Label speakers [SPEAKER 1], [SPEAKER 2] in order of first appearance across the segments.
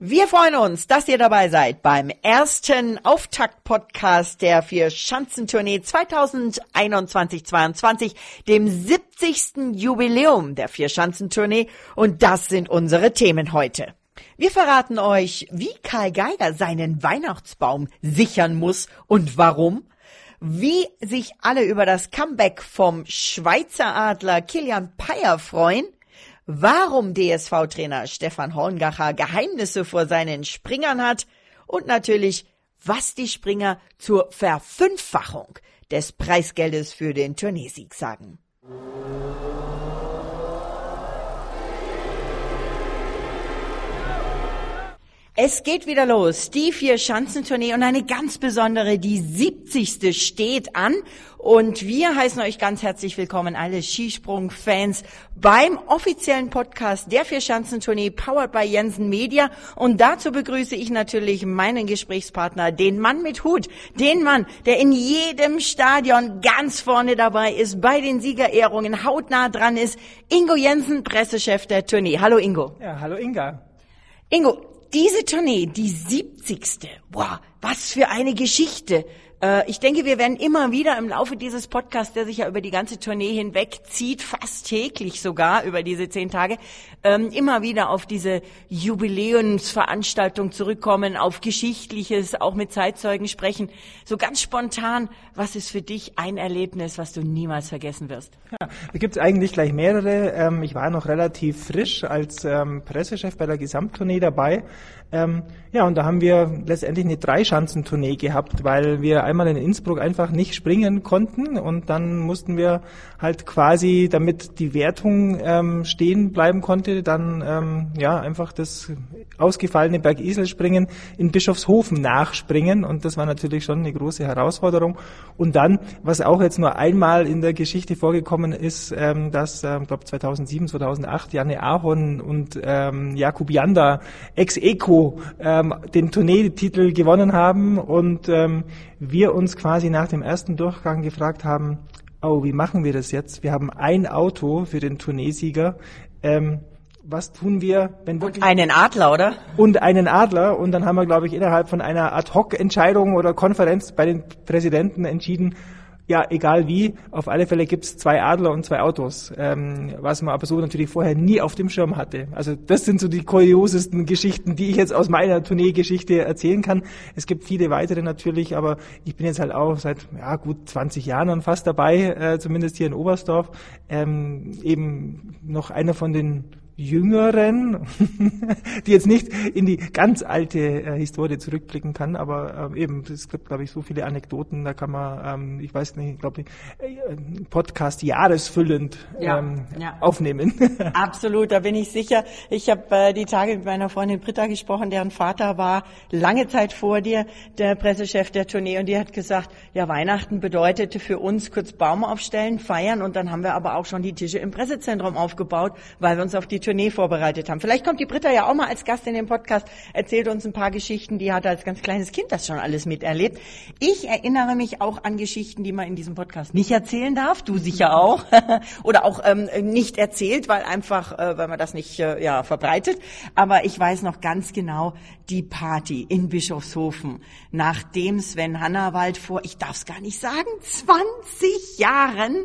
[SPEAKER 1] Wir freuen uns, dass ihr dabei seid beim ersten Auftakt-Podcast der vier Schanzentournee 2021-22, dem 70. Jubiläum der vier Schanzentournee und das sind unsere Themen heute. Wir verraten euch, wie Karl Geiger seinen Weihnachtsbaum sichern muss und warum, wie sich alle über das Comeback vom Schweizer Adler Kilian Payer freuen, warum DSV-Trainer Stefan Horngacher Geheimnisse vor seinen Springern hat und natürlich, was die Springer zur Verfünffachung des Preisgeldes für den Turniersieg sagen. Es geht wieder los. Die vier Schanzentournee und eine ganz besondere, die 70. steht an. Und wir heißen euch ganz herzlich willkommen, alle Skisprung-Fans, beim offiziellen Podcast der vier Schanzentournee, powered by Jensen Media. Und dazu begrüße ich natürlich meinen Gesprächspartner, den Mann mit Hut, den Mann, der in jedem Stadion ganz vorne dabei ist, bei den Siegerehrungen hautnah dran ist, Ingo Jensen, Pressechef der Tournee. Hallo Ingo.
[SPEAKER 2] Ja, hallo Inga.
[SPEAKER 1] Ingo, diese Tournee, die 70. Wow, was für eine Geschichte. Äh, ich denke, wir werden immer wieder im Laufe dieses Podcasts, der sich ja über die ganze Tournee hinweg zieht, fast täglich sogar über diese zehn Tage, ähm, immer wieder auf diese Jubiläumsveranstaltung zurückkommen, auf Geschichtliches, auch mit Zeitzeugen sprechen. So ganz spontan, was ist für dich ein Erlebnis, was du niemals vergessen wirst?
[SPEAKER 2] Ja, da gibt es eigentlich gleich mehrere. Ähm, ich war noch relativ frisch als ähm, Pressechef bei der Gesamttournee dabei. Ja, und da haben wir letztendlich eine Dreischanzentournee gehabt, weil wir einmal in Innsbruck einfach nicht springen konnten und dann mussten wir halt quasi, damit die Wertung ähm, stehen bleiben konnte, dann ähm, ja einfach das ausgefallene Bergiselspringen in Bischofshofen nachspringen und das war natürlich schon eine große Herausforderung. Und dann, was auch jetzt nur einmal in der Geschichte vorgekommen ist, ähm, dass, ähm, glaube 2007, 2008 Janne Ahorn und ähm, Jakub Janda ex eco ähm, den Tourneetitel gewonnen haben und ähm, wir uns quasi nach dem ersten Durchgang gefragt haben, oh, wie machen wir das jetzt? Wir haben ein Auto für den Tourneesieger. Ähm, was tun wir,
[SPEAKER 1] wenn wirklich... Und einen Adler, oder?
[SPEAKER 2] Und einen Adler. Und dann haben wir, glaube ich, innerhalb von einer Ad-Hoc-Entscheidung oder Konferenz bei den Präsidenten entschieden, ja, egal wie, auf alle Fälle gibt's zwei Adler und zwei Autos, ähm, was man aber so natürlich vorher nie auf dem Schirm hatte. Also das sind so die kuriosesten Geschichten, die ich jetzt aus meiner Tourneegeschichte erzählen kann. Es gibt viele weitere natürlich, aber ich bin jetzt halt auch seit ja, gut 20 Jahren fast dabei, äh, zumindest hier in Oberstdorf, ähm, eben noch einer von den Jüngeren, die jetzt nicht in die ganz alte äh, Historie zurückblicken kann, aber äh, eben, es gibt, glaube ich, so viele Anekdoten, da kann man, ähm, ich weiß nicht, ich glaube, äh, Podcast jahresfüllend ähm, ja, ja. aufnehmen.
[SPEAKER 1] Absolut, da bin ich sicher. Ich habe äh, die Tage mit meiner Freundin Britta gesprochen, deren Vater war lange Zeit vor dir der Pressechef der Tournee und die hat gesagt, ja, Weihnachten bedeutete für uns kurz Baum aufstellen, feiern und dann haben wir aber auch schon die Tische im Pressezentrum aufgebaut, weil wir uns auf die Tournee vorbereitet haben. Vielleicht kommt die Britta ja auch mal als Gast in den Podcast, erzählt uns ein paar Geschichten, die hat als ganz kleines Kind das schon alles miterlebt. Ich erinnere mich auch an Geschichten, die man in diesem Podcast nicht erzählen darf, du sicher auch, oder auch ähm, nicht erzählt, weil einfach, äh, weil man das nicht äh, ja, verbreitet. Aber ich weiß noch ganz genau die Party in Bischofshofen, nachdem Sven Hannawald vor, ich darf es gar nicht sagen, 20 Jahren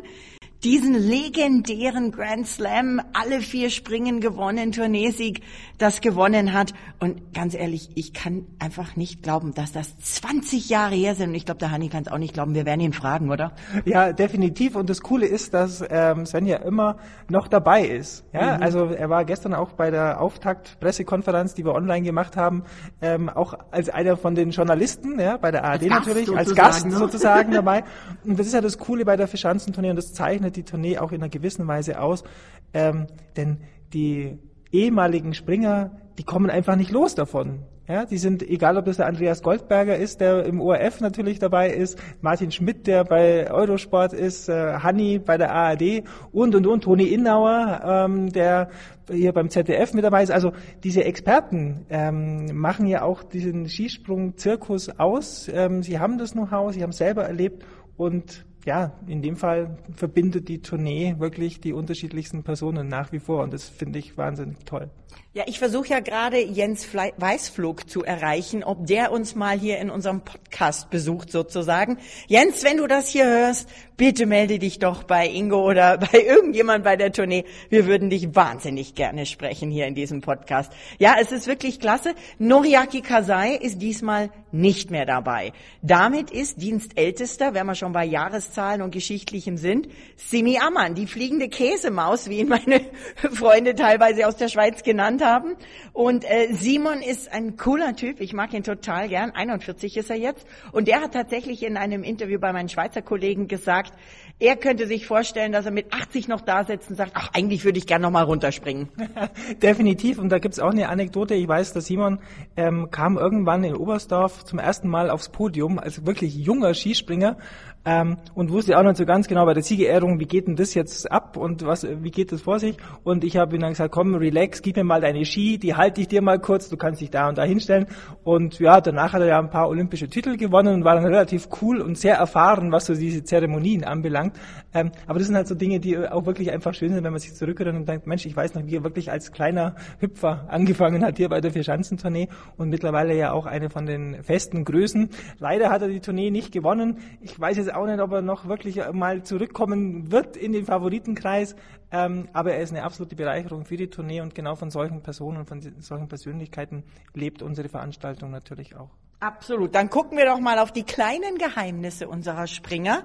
[SPEAKER 1] diesen legendären Grand Slam, alle vier Springen gewonnen, Turniersieg, das gewonnen hat. Und ganz ehrlich, ich kann einfach nicht glauben, dass das 20 Jahre her sind. Und ich glaube, der Hanni kann es auch nicht glauben. Wir werden ihn fragen, oder?
[SPEAKER 2] Ja, definitiv. Und das Coole ist, dass ähm, Sven ja immer noch dabei ist. Ja, mhm. also er war gestern auch bei der Auftakt-Pressekonferenz, die wir online gemacht haben, ähm, auch als einer von den Journalisten, ja, bei der ARD als natürlich, als Gast ne? sozusagen dabei. Und das ist ja das Coole bei der Fischanzenturnier und das zeichnet die Tournee auch in einer gewissen Weise aus, ähm, denn die ehemaligen Springer, die kommen einfach nicht los davon. Ja, die sind, egal ob das der Andreas Goldberger ist, der im ORF natürlich dabei ist, Martin Schmidt, der bei Eurosport ist, äh, Hanni bei der ARD und und und Toni Innauer, ähm, der hier beim ZDF mit dabei ist. Also diese Experten ähm, machen ja auch diesen Skisprung-Zirkus aus. Ähm, sie haben das Know-how, sie haben es selber erlebt und ja, in dem Fall verbindet die Tournee wirklich die unterschiedlichsten Personen nach wie vor und das finde ich wahnsinnig toll.
[SPEAKER 1] Ja, ich versuche ja gerade Jens Weißflug zu erreichen, ob der uns mal hier in unserem Podcast besucht sozusagen. Jens, wenn du das hier hörst, bitte melde dich doch bei Ingo oder bei irgendjemand bei der Tournee. Wir würden dich wahnsinnig gerne sprechen hier in diesem Podcast. Ja, es ist wirklich klasse. Noriaki Kasai ist diesmal nicht mehr dabei. Damit ist Dienstältester, wenn wir schon bei Jahreszahlen und Geschichtlichem sind, Simi Ammann, die fliegende Käsemaus, wie ihn meine Freunde teilweise aus der Schweiz genannt haben. Und äh, Simon ist ein cooler Typ, ich mag ihn total gern, 41 ist er jetzt. Und der hat tatsächlich in einem Interview bei meinen Schweizer Kollegen gesagt, er könnte sich vorstellen, dass er mit 80 noch da sitzt und sagt, ach, eigentlich würde ich gern noch mal runterspringen.
[SPEAKER 2] Definitiv. Und da gibt's auch eine Anekdote. Ich weiß, dass Simon ähm, kam irgendwann in Oberstdorf zum ersten Mal aufs Podium als wirklich junger Skispringer ähm, und wusste auch nicht so ganz genau bei der Siegerehrung, wie geht denn das jetzt ab und was, wie geht das vor sich? Und ich habe ihm dann gesagt, komm, relax, gib mir mal deine Ski, die halte ich dir mal kurz, du kannst dich da und da hinstellen. Und ja, danach hat er ja ein paar olympische Titel gewonnen und war dann relativ cool und sehr erfahren, was so diese Zeremonien anbelangt. Ähm, aber das sind halt so Dinge, die auch wirklich einfach schön sind, wenn man sich zurückerinnert und denkt, Mensch, ich weiß noch, wie er wirklich als kleiner Hüpfer angefangen hat hier bei der Vierschanzentournee und mittlerweile ja auch eine von den festen Größen. Leider hat er die Tournee nicht gewonnen. Ich weiß jetzt auch nicht, ob er noch wirklich mal zurückkommen wird in den Favoritenkreis. Ähm, aber er ist eine absolute Bereicherung für die Tournee und genau von solchen Personen und von solchen Persönlichkeiten lebt unsere Veranstaltung natürlich auch.
[SPEAKER 1] Absolut. Dann gucken wir doch mal auf die kleinen Geheimnisse unserer Springer.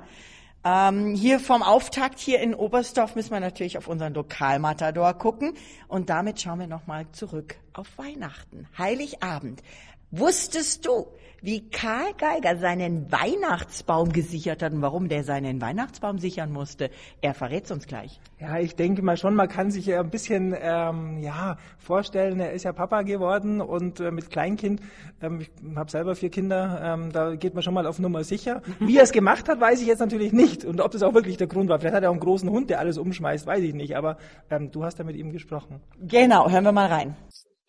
[SPEAKER 1] Ähm, hier vom Auftakt hier in Oberstdorf müssen wir natürlich auf unseren Lokalmatador gucken und damit schauen wir nochmal zurück auf Weihnachten, Heiligabend. Wusstest du, wie Karl Geiger seinen Weihnachtsbaum gesichert hat und warum der seinen Weihnachtsbaum sichern musste? Er verrät uns gleich.
[SPEAKER 2] Ja, ich denke mal schon, man kann sich ja ein bisschen ähm, ja vorstellen, er ist ja Papa geworden und äh, mit Kleinkind, ähm, ich habe selber vier Kinder, ähm, da geht man schon mal auf Nummer sicher. Wie er es gemacht hat, weiß ich jetzt natürlich nicht und ob das auch wirklich der Grund war. Vielleicht hat er auch einen großen Hund, der alles umschmeißt, weiß ich nicht, aber ähm, du hast ja mit ihm gesprochen.
[SPEAKER 1] Genau, hören wir mal rein.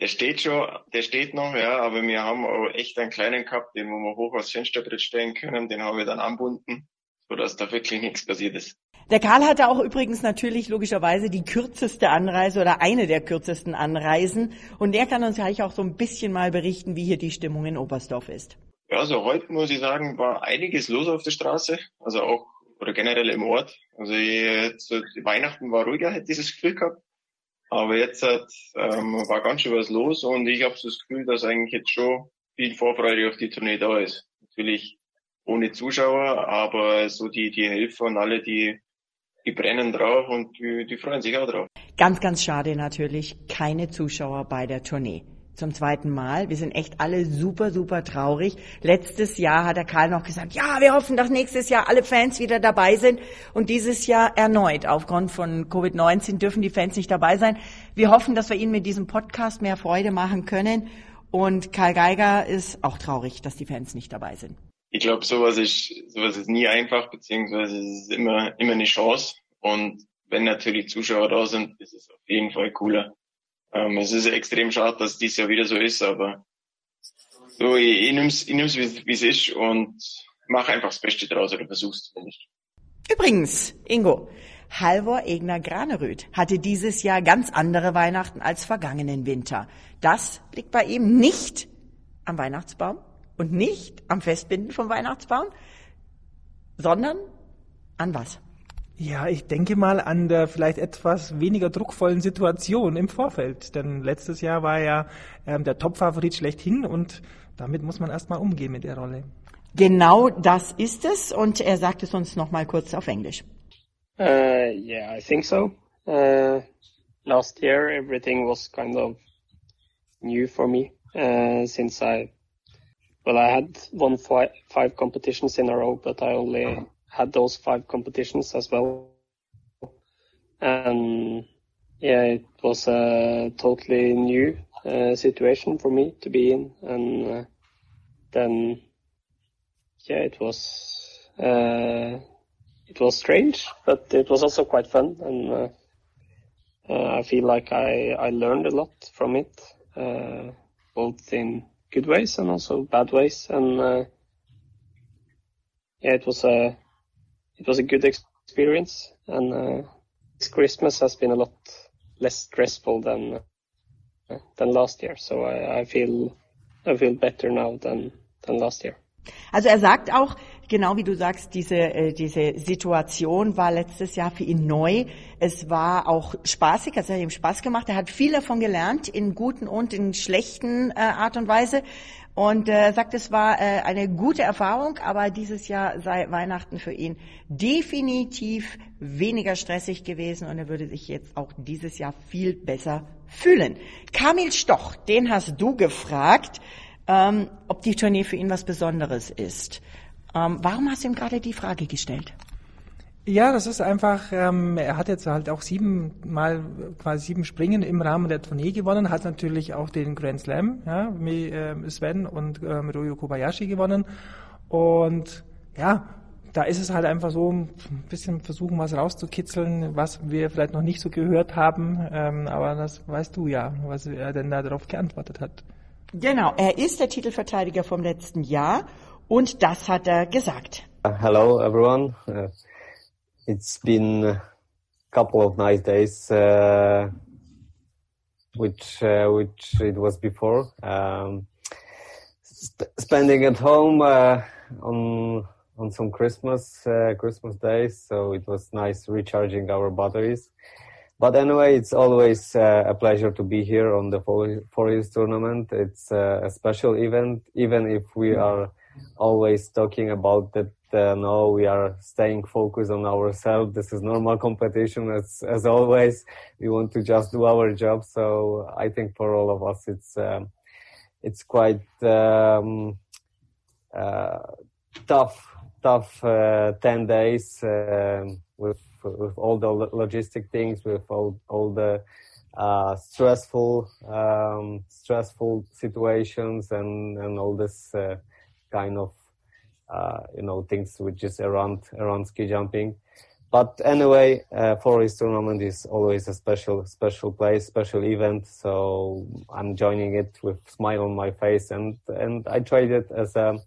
[SPEAKER 3] Der steht schon, der steht noch, ja, aber wir haben auch echt einen kleinen gehabt, den wo wir hoch aufs Fensterbrett stellen können, den haben wir dann anbunden, sodass da wirklich nichts passiert ist.
[SPEAKER 1] Der Karl hatte auch übrigens natürlich logischerweise die kürzeste Anreise oder eine der kürzesten Anreisen und der kann uns gleich auch so ein bisschen mal berichten, wie hier die Stimmung in Oberstdorf ist.
[SPEAKER 3] Ja, also heute muss ich sagen, war einiges los auf der Straße, also auch oder generell im Ort. Also jetzt, Weihnachten war ruhiger, hätte ich das Gefühl gehabt. Aber jetzt hat, ähm, war ganz schön was los und ich habe so das Gefühl, dass eigentlich jetzt schon viel Vorfreude auf die Tournee da ist. Natürlich ohne Zuschauer, aber so die, die Helfer und alle, die, die brennen drauf und die, die freuen sich auch drauf.
[SPEAKER 1] Ganz, ganz schade natürlich, keine Zuschauer bei der Tournee zum zweiten Mal. Wir sind echt alle super, super traurig. Letztes Jahr hat der Karl noch gesagt, ja, wir hoffen, dass nächstes Jahr alle Fans wieder dabei sind. Und dieses Jahr erneut, aufgrund von Covid-19 dürfen die Fans nicht dabei sein. Wir hoffen, dass wir Ihnen mit diesem Podcast mehr Freude machen können. Und Karl Geiger ist auch traurig, dass die Fans nicht dabei sind.
[SPEAKER 3] Ich glaube, sowas ist, sowas ist nie einfach, beziehungsweise es ist immer, immer eine Chance. Und wenn natürlich Zuschauer da sind, ist es auf jeden Fall cooler. Ähm, es ist extrem schade, dass dies Jahr wieder so ist, aber so, ich, ich nehm's, ich nehm's wie es ist und mach einfach das Beste draus oder versuch's zumindest.
[SPEAKER 1] Übrigens, Ingo, Halvor Egner Graneröd hatte dieses Jahr ganz andere Weihnachten als vergangenen Winter. Das liegt bei ihm nicht am Weihnachtsbaum und nicht am Festbinden vom Weihnachtsbaum, sondern an was?
[SPEAKER 2] Ja, ich denke mal an der vielleicht etwas weniger druckvollen Situation im Vorfeld. Denn letztes Jahr war ja ähm, der Top-Favorit schlechthin und damit muss man erstmal umgehen mit der Rolle.
[SPEAKER 1] Genau das ist es und er sagt es uns nochmal kurz auf Englisch.
[SPEAKER 4] Uh, yeah, I think so. Uh, last year everything was kind of new for me uh, since I, well, I had won five, five competitions in a row, but I only had those five competitions as well. And yeah, it was a totally new uh, situation for me to be in. And uh, then, yeah, it was, uh, it was strange, but it was also quite fun. And uh, uh, I feel like I, I learned a lot from it, uh, both in good ways and also bad ways. And yeah, it was a it was a good experience, and uh, this Christmas has been a lot less stressful than than last year. So I, I feel I feel better now than than last year.
[SPEAKER 1] Also er sagt auch, genau wie du sagst, diese, äh, diese Situation war letztes Jahr für ihn neu. Es war auch spaßig, also es hat ihm Spaß gemacht. Er hat viel davon gelernt, in guten und in schlechten äh, Art und Weise. Und äh, sagt, es war äh, eine gute Erfahrung, aber dieses Jahr sei Weihnachten für ihn definitiv weniger stressig gewesen und er würde sich jetzt auch dieses Jahr viel besser fühlen. Kamil Stoch, den hast du gefragt, ähm, ob die Tournee für ihn was Besonderes ist. Ähm, warum hast du ihm gerade die Frage gestellt?
[SPEAKER 2] Ja, das ist einfach, ähm, er hat jetzt halt auch siebenmal quasi sieben Springen im Rahmen der Tournee gewonnen, hat natürlich auch den Grand Slam, ja, mit äh, Sven und äh, mit Ryo Kobayashi gewonnen. Und ja, da ist es halt einfach so, ein bisschen versuchen, was rauszukitzeln, was wir vielleicht noch nicht so gehört haben. Ähm, aber das weißt du ja, was er denn da darauf geantwortet hat.
[SPEAKER 1] Genau, er ist der Titelverteidiger vom letzten Jahr und das hat er gesagt.
[SPEAKER 5] Uh, hello everyone. It's been a couple of nice days, uh, which uh, which it was before. Um, sp spending at home uh, on on some Christmas uh, Christmas days, so it was nice recharging our batteries. But anyway, it's always uh, a pleasure to be here on the Four Hills tournament. It's uh, a special event, even if we are always talking about that uh, no we are staying focused on ourselves. This is normal competition as as always. We want to just do our job. So i think for all of us it's um, it's quite um, uh, tough tough uh, 10 days um, with with all the logistic things with all all the uh, stressful um, stressful situations and and all this uh, kind of uh, you know things which is around around ski jumping. But anyway, uh, Forest tournament is always a special special place, special event. So I'm joining it with smile on my face, and and I tried it as a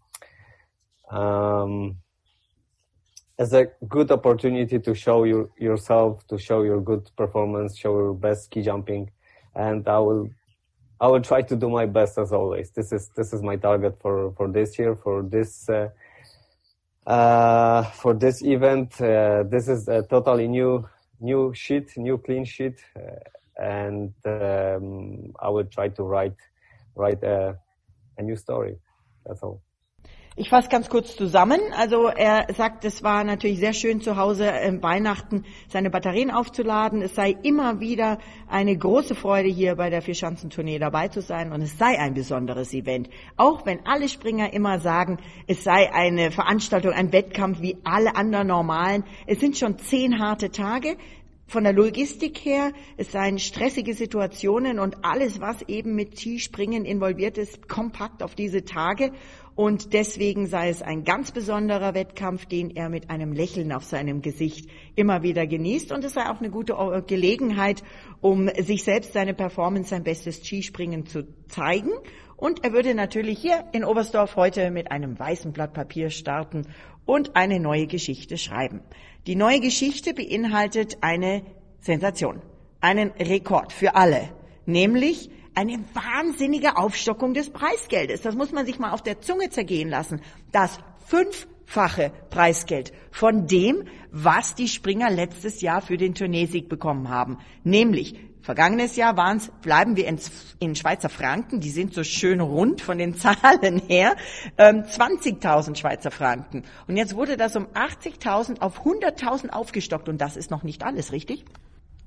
[SPEAKER 5] um, as a good opportunity to show your, yourself, to show your good performance, show your best ski jumping, and I will I will try to do my best as always. This is this is my target for for this year for this uh, uh, for this event. Uh, this is a totally new new sheet, new clean sheet, uh, and um, I will try to write write a, a new story. That's all.
[SPEAKER 1] Ich fasse ganz kurz zusammen. Also er sagt, es war natürlich sehr schön zu Hause im Weihnachten seine Batterien aufzuladen. Es sei immer wieder eine große Freude hier bei der Vierschanzentournee dabei zu sein und es sei ein besonderes Event. Auch wenn alle Springer immer sagen, es sei eine Veranstaltung, ein Wettkampf wie alle anderen normalen. Es sind schon zehn harte Tage von der Logistik her, es seien stressige Situationen und alles, was eben mit Skispringen involviert ist, kompakt auf diese Tage. Und deswegen sei es ein ganz besonderer Wettkampf, den er mit einem Lächeln auf seinem Gesicht immer wieder genießt. Und es sei auch eine gute Gelegenheit, um sich selbst seine Performance, sein bestes Skispringen zu zeigen. Und er würde natürlich hier in Oberstdorf heute mit einem weißen Blatt Papier starten und eine neue Geschichte schreiben. Die neue Geschichte beinhaltet eine Sensation, einen Rekord für alle, nämlich eine wahnsinnige Aufstockung des Preisgeldes. Das muss man sich mal auf der Zunge zergehen lassen. Das fünffache Preisgeld von dem, was die Springer letztes Jahr für den Turniersieg bekommen haben. Nämlich, vergangenes Jahr waren es, bleiben wir in, in, Schweizer Franken, die sind so schön rund von den Zahlen her, ähm, 20.000 Schweizer Franken. Und jetzt wurde das um 80.000 auf 100.000 aufgestockt und das ist noch nicht alles, richtig?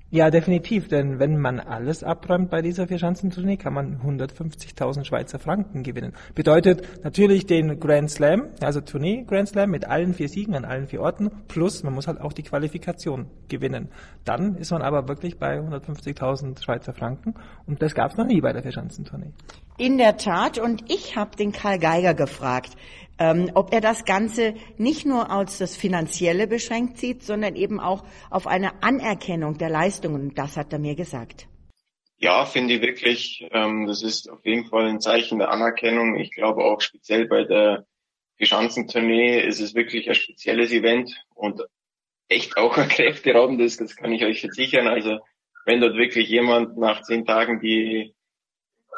[SPEAKER 2] Ja, definitiv, denn wenn man alles abräumt bei dieser Vierschanzentournee, kann man 150.000 Schweizer Franken gewinnen. Bedeutet natürlich den Grand Slam, also Tournee Grand Slam mit allen vier Siegen an allen vier Orten, plus man muss halt auch die Qualifikation gewinnen. Dann ist man aber wirklich bei 150.000 Schweizer Franken und das gab es noch nie bei der Vierschanzentournee.
[SPEAKER 1] In der Tat, und ich habe den Karl Geiger gefragt, ähm, ob er das Ganze nicht nur als das Finanzielle beschränkt sieht, sondern eben auch auf eine Anerkennung der Leistungen. Das hat er mir gesagt.
[SPEAKER 3] Ja, finde ich wirklich. Ähm, das ist auf jeden Fall ein Zeichen der Anerkennung. Ich glaube auch speziell bei der Schanzentournee ist es wirklich ein spezielles Event und echt auch ein kräfteraubendes, das kann ich euch versichern. Also wenn dort wirklich jemand nach zehn Tagen die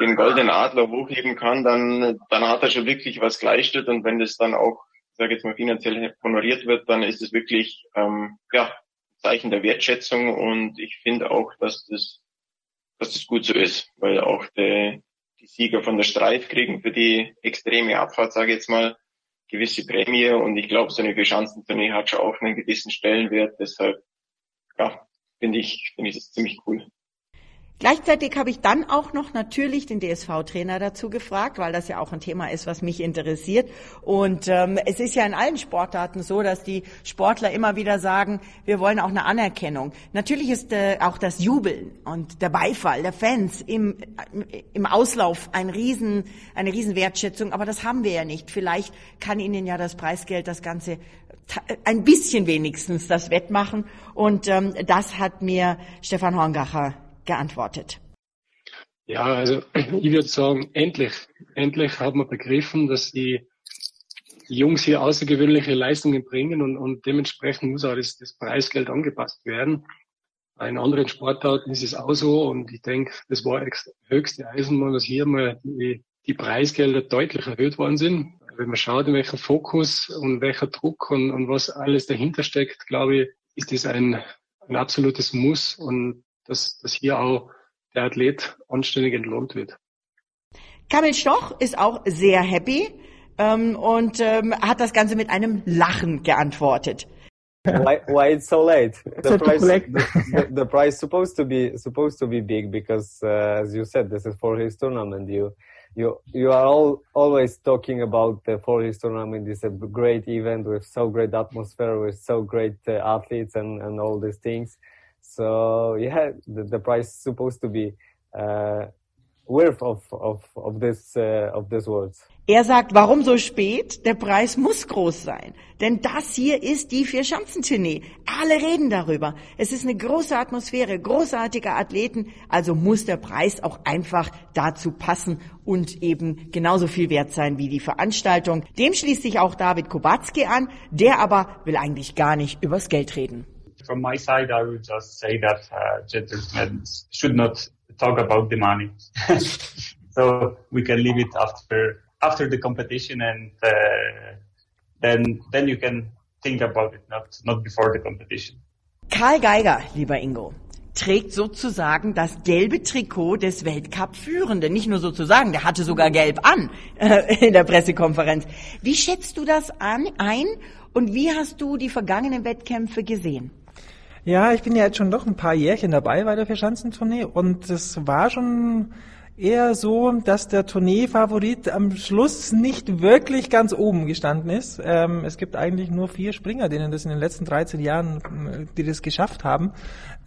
[SPEAKER 3] den goldenen Adler hochheben kann, dann, dann hat er schon wirklich was geleistet. Und wenn das dann auch, sage jetzt mal, finanziell honoriert wird, dann ist es wirklich ähm, ja, Zeichen der Wertschätzung. Und ich finde auch, dass das, dass das gut so ist, weil auch die, die Sieger von der Streif kriegen für die extreme Abfahrt, sage ich jetzt mal, gewisse Prämie. Und ich glaube, so eine Verschanzentournee hat schon auch einen gewissen Stellenwert, deshalb ja, finde ich, finde ich das ziemlich cool.
[SPEAKER 1] Gleichzeitig habe ich dann auch noch natürlich den DSV-Trainer dazu gefragt, weil das ja auch ein Thema ist, was mich interessiert. Und ähm, es ist ja in allen Sportarten so, dass die Sportler immer wieder sagen, wir wollen auch eine Anerkennung. Natürlich ist äh, auch das Jubeln und der Beifall der Fans im, im Auslauf ein Riesen, eine Riesenwertschätzung, aber das haben wir ja nicht. Vielleicht kann Ihnen ja das Preisgeld das Ganze ein bisschen wenigstens das wettmachen. Und ähm, das hat mir Stefan Horngacher geantwortet.
[SPEAKER 6] Ja, also ich würde sagen, endlich, endlich hat man begriffen, dass die, Jungs hier außergewöhnliche Leistungen bringen und, und dementsprechend muss auch das, das Preisgeld angepasst werden. In anderen Sportarten ist es auch so und ich denke, das war höchste Eisenbahn, dass hier mal die, die Preisgelder deutlich erhöht worden sind. Wenn man schaut, in welchem Fokus und welcher Druck und, und was alles dahinter steckt, glaube ich, ist das ein, ein absolutes Muss und dass, dass hier auch der Athlet anständig entlohnt wird.
[SPEAKER 1] Kamil Stoch ist auch sehr happy ähm, und ähm, hat das Ganze mit einem Lachen geantwortet.
[SPEAKER 5] why, why it's so late? The price, the, the, the, price supposed to be supposed to be big because, uh, as you said, this is for his tournament. You you you are all always talking about the for his tournament. It's a great event with so great atmosphere, with so great uh, athletes and and all these things. So yeah, the, the price is supposed to be uh, worth of, of, of, this, uh, of this words.
[SPEAKER 1] Er sagt, warum so spät? Der Preis muss groß sein. Denn das hier ist die Vier-Schanzentournee. Alle reden darüber. Es ist eine große Atmosphäre, großartige Athleten. Also muss der Preis auch einfach dazu passen und eben genauso viel wert sein wie die Veranstaltung. Dem schließt sich auch David Kubacki an. Der aber will eigentlich gar nicht übers Geld reden.
[SPEAKER 7] From my side, I would just say that uh, gentlemen should not talk about the money. so we can leave it after after the competition, and uh, then then you can think about it, not not before the competition.
[SPEAKER 1] Karl Geiger, lieber Ingo, trägt sozusagen das gelbe Trikot des Weltcup-Führenden. Nicht nur sozusagen, der hatte sogar gelb an äh, in der Pressekonferenz. Wie schätzt du das an, ein und wie hast du die vergangenen Wettkämpfe gesehen?
[SPEAKER 2] Ja, ich bin ja jetzt schon doch ein paar Jährchen dabei bei der Verschanzentournee und es war schon eher so, dass der Tournee-Favorit am Schluss nicht wirklich ganz oben gestanden ist. Ähm, es gibt eigentlich nur vier Springer, denen das in den letzten 13 Jahren, äh, die das geschafft haben.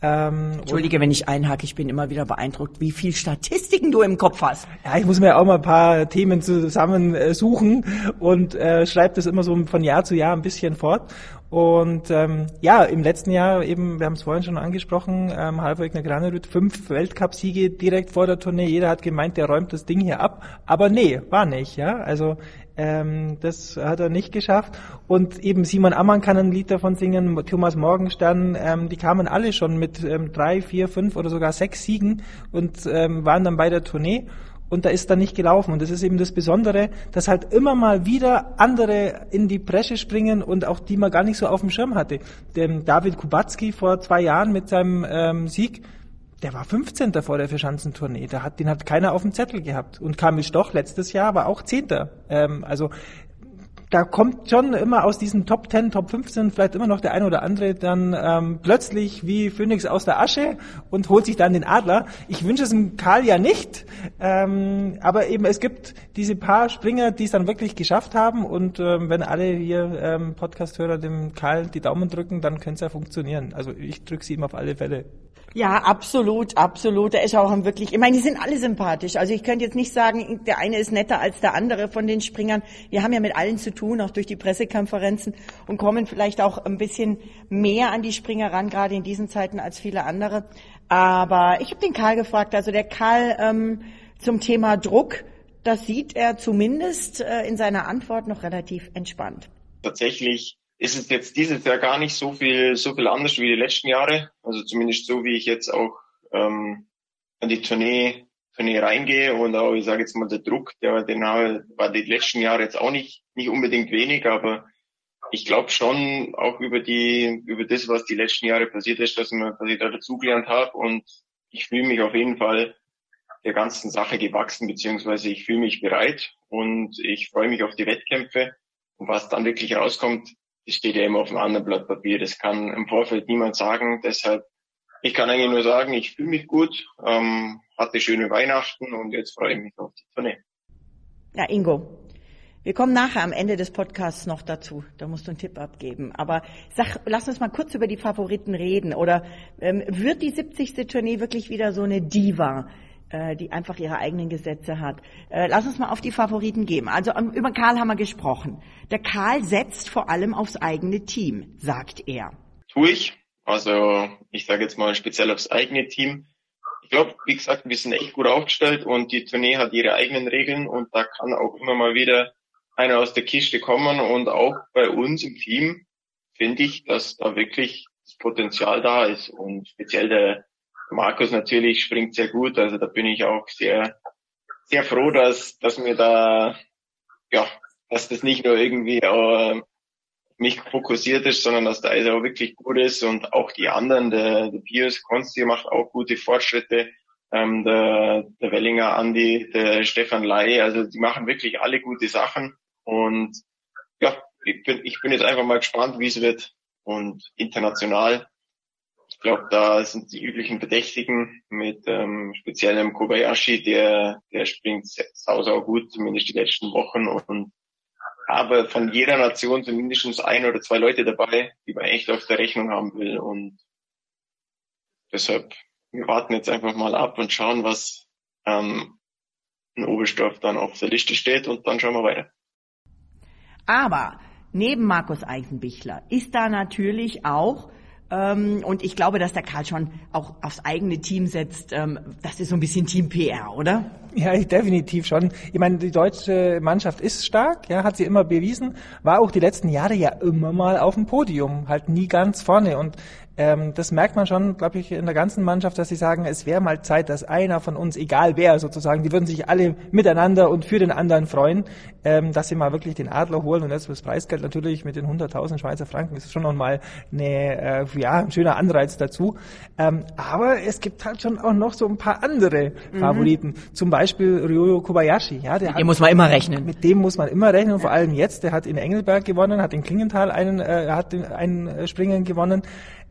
[SPEAKER 1] Ähm, Entschuldige, wenn ich einhake, ich bin immer wieder beeindruckt, wie viel Statistiken du im Kopf hast.
[SPEAKER 2] Ja, ich muss mir auch mal ein paar Themen zusammen äh, suchen und äh, schreibe das immer so von Jahr zu Jahr ein bisschen fort. Und ähm, ja, im letzten Jahr eben, wir haben es vorhin schon angesprochen, ähm, Halbwegner Granerüt, fünf Weltcupsiege direkt vor der Tournee. Jeder hat gemeint, der räumt das Ding hier ab. Aber nee, war nicht. Ja, Also ähm, das hat er nicht geschafft. Und eben Simon Ammann kann ein Lied davon singen, Thomas Morgenstern, ähm, die kamen alle schon mit ähm, drei, vier, fünf oder sogar sechs Siegen und ähm, waren dann bei der Tournee und da ist dann nicht gelaufen. Und das ist eben das Besondere, dass halt immer mal wieder andere in die Bresche springen und auch die man gar nicht so auf dem Schirm hatte. Denn David Kubacki vor zwei Jahren mit seinem ähm, Sieg, der war 15. vor der Verschanzentournee. Da hat, den hat keiner auf dem Zettel gehabt. Und Kamil Stoch letztes Jahr war auch Zehnter. Ähm, also da kommt schon immer aus diesen Top 10, Top 15 vielleicht immer noch der eine oder andere dann ähm, plötzlich wie Phoenix aus der Asche und holt sich dann den Adler. Ich wünsche es dem Karl ja nicht, ähm, aber eben es gibt diese paar Springer, die es dann wirklich geschafft haben und ähm, wenn alle hier ähm, Podcast-Hörer dem Karl die Daumen drücken, dann könnte es ja funktionieren. Also ich drücke sie ihm auf alle Fälle.
[SPEAKER 1] Ja, absolut, absolut. Er ist auch ein wirklich, ich meine, die sind alle sympathisch. Also ich könnte jetzt nicht sagen, der eine ist netter als der andere von den Springern. Wir haben ja mit allen zu tun, auch durch die Pressekonferenzen und kommen vielleicht auch ein bisschen mehr an die Springer ran, gerade in diesen Zeiten als viele andere. Aber ich habe den Karl gefragt, also der Karl ähm, zum Thema Druck, das sieht er zumindest äh, in seiner Antwort noch relativ entspannt.
[SPEAKER 3] Tatsächlich ist es jetzt dieses Jahr gar nicht so viel, so viel anders wie die letzten Jahre. Also zumindest so, wie ich jetzt auch ähm, an die Tournee Tournee reingehe und auch, ich sage jetzt mal, der Druck, der den war die letzten Jahre jetzt auch nicht, nicht unbedingt wenig, aber ich glaube schon auch über die, über das, was die letzten Jahre passiert ist, dass, man, dass ich da dazugelernt habe und ich fühle mich auf jeden Fall der ganzen Sache gewachsen, beziehungsweise ich fühle mich bereit und ich freue mich auf die Wettkämpfe. Und was dann wirklich rauskommt, das steht ja immer auf einem anderen Blatt Papier. Das kann im Vorfeld niemand sagen. Deshalb, ich kann eigentlich nur sagen, ich fühle mich gut, ähm, hatte schöne Weihnachten und jetzt freue ich mich auf die Tournee.
[SPEAKER 1] Ja, Ingo, wir kommen nachher am Ende des Podcasts noch dazu. Da musst du einen Tipp abgeben. Aber sag, lass uns mal kurz über die Favoriten reden. Oder ähm, wird die 70. Tournee wirklich wieder so eine Diva, die einfach ihre eigenen Gesetze hat? Äh, lass uns mal auf die Favoriten geben. Also um, über Karl haben wir gesprochen. Der Karl setzt vor allem aufs eigene Team, sagt er.
[SPEAKER 3] Tu ich. Also ich sage jetzt mal speziell aufs eigene Team. Ich glaube, wie gesagt, wir sind echt gut aufgestellt und die Tournee hat ihre eigenen Regeln und da kann auch immer mal wieder einer aus der Kiste kommen und auch bei uns im Team finde ich, dass da wirklich das Potenzial da ist und speziell der Markus natürlich springt sehr gut, also da bin ich auch sehr, sehr froh, dass, dass mir da, ja, dass das nicht nur irgendwie äh, mich fokussiert ist, sondern dass der Eis auch wirklich gut ist. Und auch die anderen, der, der Pius Konsti macht auch gute Fortschritte, ähm, der, der Wellinger Andi, der Stefan Lai, also die machen wirklich alle gute Sachen. Und ja, ich bin, ich bin jetzt einfach mal gespannt, wie es wird. Und international, glaube, da sind die üblichen Verdächtigen mit ähm, speziellem Kobayashi, der, der springt sau, sau gut, zumindest die letzten Wochen. Und aber von jeder Nation sind mindestens ein oder zwei Leute dabei, die man echt auf der Rechnung haben will. Und deshalb, wir warten jetzt einfach mal ab und schauen, was ähm, in Oberstdorf dann auf der Liste steht und dann schauen wir weiter.
[SPEAKER 1] Aber neben Markus Eisenbichler ist da natürlich auch und ich glaube, dass der Karl schon auch aufs eigene Team setzt. Ähm, das ist so ein bisschen Team PR, oder?
[SPEAKER 2] Ja, definitiv schon. Ich meine, die deutsche Mannschaft ist stark, ja, hat sie immer bewiesen, war auch die letzten Jahre ja immer mal auf dem Podium, halt nie ganz vorne. Und ähm, das merkt man schon, glaube ich, in der ganzen Mannschaft, dass sie sagen, es wäre mal Zeit, dass einer von uns, egal wer sozusagen, die würden sich alle miteinander und für den anderen freuen, ähm, dass sie mal wirklich den Adler holen und jetzt das Preisgeld natürlich mit den 100.000 Schweizer Franken ist schon nochmal eine, äh, ja, ein schöner Anreiz dazu. Ähm, aber es gibt halt schon auch noch so ein paar andere mhm. Favoriten. Zum Beispiel Ryoyo Kobayashi. Ja,
[SPEAKER 1] der mit dem muss man immer rechnen.
[SPEAKER 2] Mit dem muss man immer rechnen, vor allem jetzt. Der hat in Engelberg gewonnen, hat in Klingenthal einen, äh, hat einen Springen gewonnen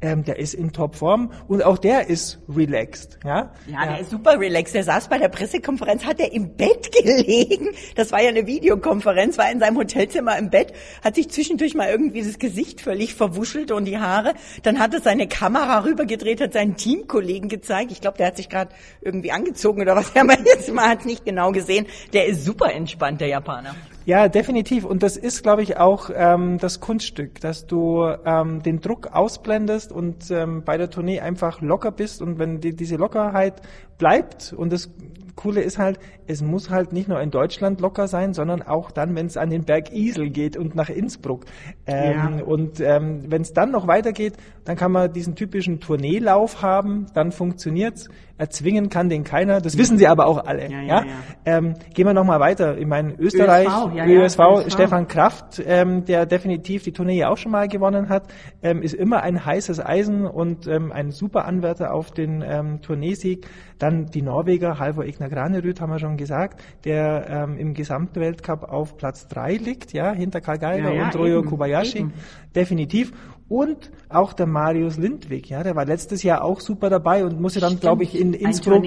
[SPEAKER 2] ähm, der ist in Topform und auch der ist relaxed. Ja,
[SPEAKER 1] ja, der ist super relaxed. Der saß bei der Pressekonferenz, hat er im Bett gelegen. Das war ja eine Videokonferenz, war in seinem Hotelzimmer im Bett, hat sich zwischendurch mal irgendwie das Gesicht völlig verwuschelt und die Haare. Dann hat er seine Kamera rübergedreht, hat seinen Teamkollegen gezeigt. Ich glaube, der hat sich gerade irgendwie angezogen oder was. Aber jetzt mal hat nicht genau gesehen. Der ist super entspannt, der Japaner.
[SPEAKER 2] Ja, definitiv. Und das ist, glaube ich, auch ähm, das Kunststück, dass du ähm, den Druck ausblendest und ähm, bei der Tournee einfach locker bist. Und wenn die, diese Lockerheit bleibt und das Coole ist halt, es muss halt nicht nur in Deutschland locker sein, sondern auch dann, wenn es an den Berg Isel geht und nach Innsbruck. Ähm, ja. Und ähm, wenn es dann noch weitergeht, dann kann man diesen typischen Tourneelauf haben, dann funktioniert's. Erzwingen kann den keiner, das wissen sie aber auch alle. Ja, ja? Ähm, gehen wir nochmal weiter. Ich meine, Österreich, ÖSV, ÖSV, Stefan Kraft, ähm, der definitiv die Tournee auch schon mal gewonnen hat, ähm, ist immer ein heißes Eisen und ähm, ein super Anwärter auf den ähm, Tourneesieg. Dann die Norweger, Halvor Egner Granerüt, haben wir schon gesagt, der ähm, im Gesamtweltcup auf Platz drei liegt, ja, hinter Karl Geiger und Royo Kobayashi. Definitiv. Und auch der Marius Lindwig, ja, der war letztes Jahr auch super dabei und musste dann, glaube ich, in Innsbruck,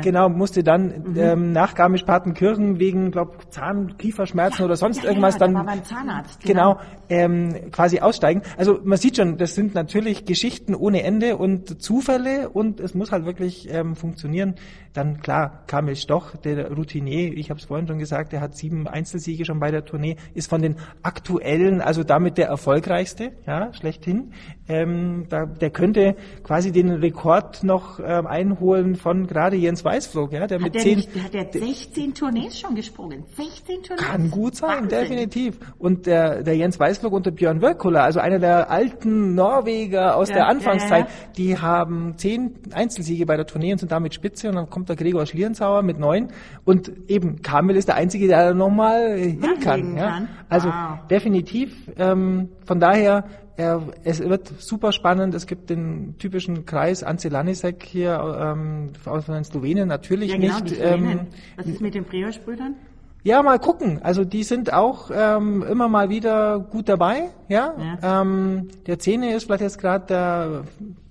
[SPEAKER 2] genau, musste dann mhm. ähm, nach Garmisch-Partenkirchen wegen, glaube Zahn, Kieferschmerzen ja, oder sonst ja, irgendwas ja, dann, war beim Zahnarzt, genau, ähm, quasi aussteigen. Also man sieht schon, das sind natürlich Geschichten ohne Ende und Zufälle und es muss halt wirklich ähm, funktionieren. Dann klar, Kamil Stoch, der Routinier, ich habe es vorhin schon gesagt, der hat sieben Einzelsiege schon bei der Tournee, ist von den aktuellen, also damit der erfolgreichste, ja, schlecht schlechthin. Ähm, da, der könnte quasi den Rekord noch ähm, einholen von gerade Jens Weißflog, ja, der
[SPEAKER 1] Hat
[SPEAKER 2] mit
[SPEAKER 1] der,
[SPEAKER 2] zehn,
[SPEAKER 1] nicht, hat der 16 Tournees schon gesprungen? 16 Tournees?
[SPEAKER 2] Kann gut sein,
[SPEAKER 1] Wahnsinn.
[SPEAKER 2] definitiv. Und der, der Jens Weißflog und der Björn Wörkulla, also einer der alten Norweger aus
[SPEAKER 1] Ja,
[SPEAKER 2] der Anfangszeit,
[SPEAKER 1] ja, ja.
[SPEAKER 2] die haben zehn Einzelsiege bei der Tournee und sind damit Spitze und dann kommt der Gregor Schlierenzauer mit neun und eben Kamil ist der Einzige, der da nochmal hin kann.
[SPEAKER 1] Nachlegen
[SPEAKER 2] Ja.
[SPEAKER 1] kann.
[SPEAKER 2] Also
[SPEAKER 1] Wow.
[SPEAKER 2] definitiv, ähm, von daher, ja, es wird super spannend. Es gibt den typischen Kreis Ance Lanisek hier ähm, aus den Slowenen natürlich
[SPEAKER 1] Ja, genau,
[SPEAKER 2] nicht. ähm,
[SPEAKER 1] Was ist mit den Brioche-Brüdern?
[SPEAKER 2] ja, mal gucken. Also die sind auch ähm, immer mal wieder gut dabei. Ja. Ähm, der Zehne ist vielleicht jetzt gerade der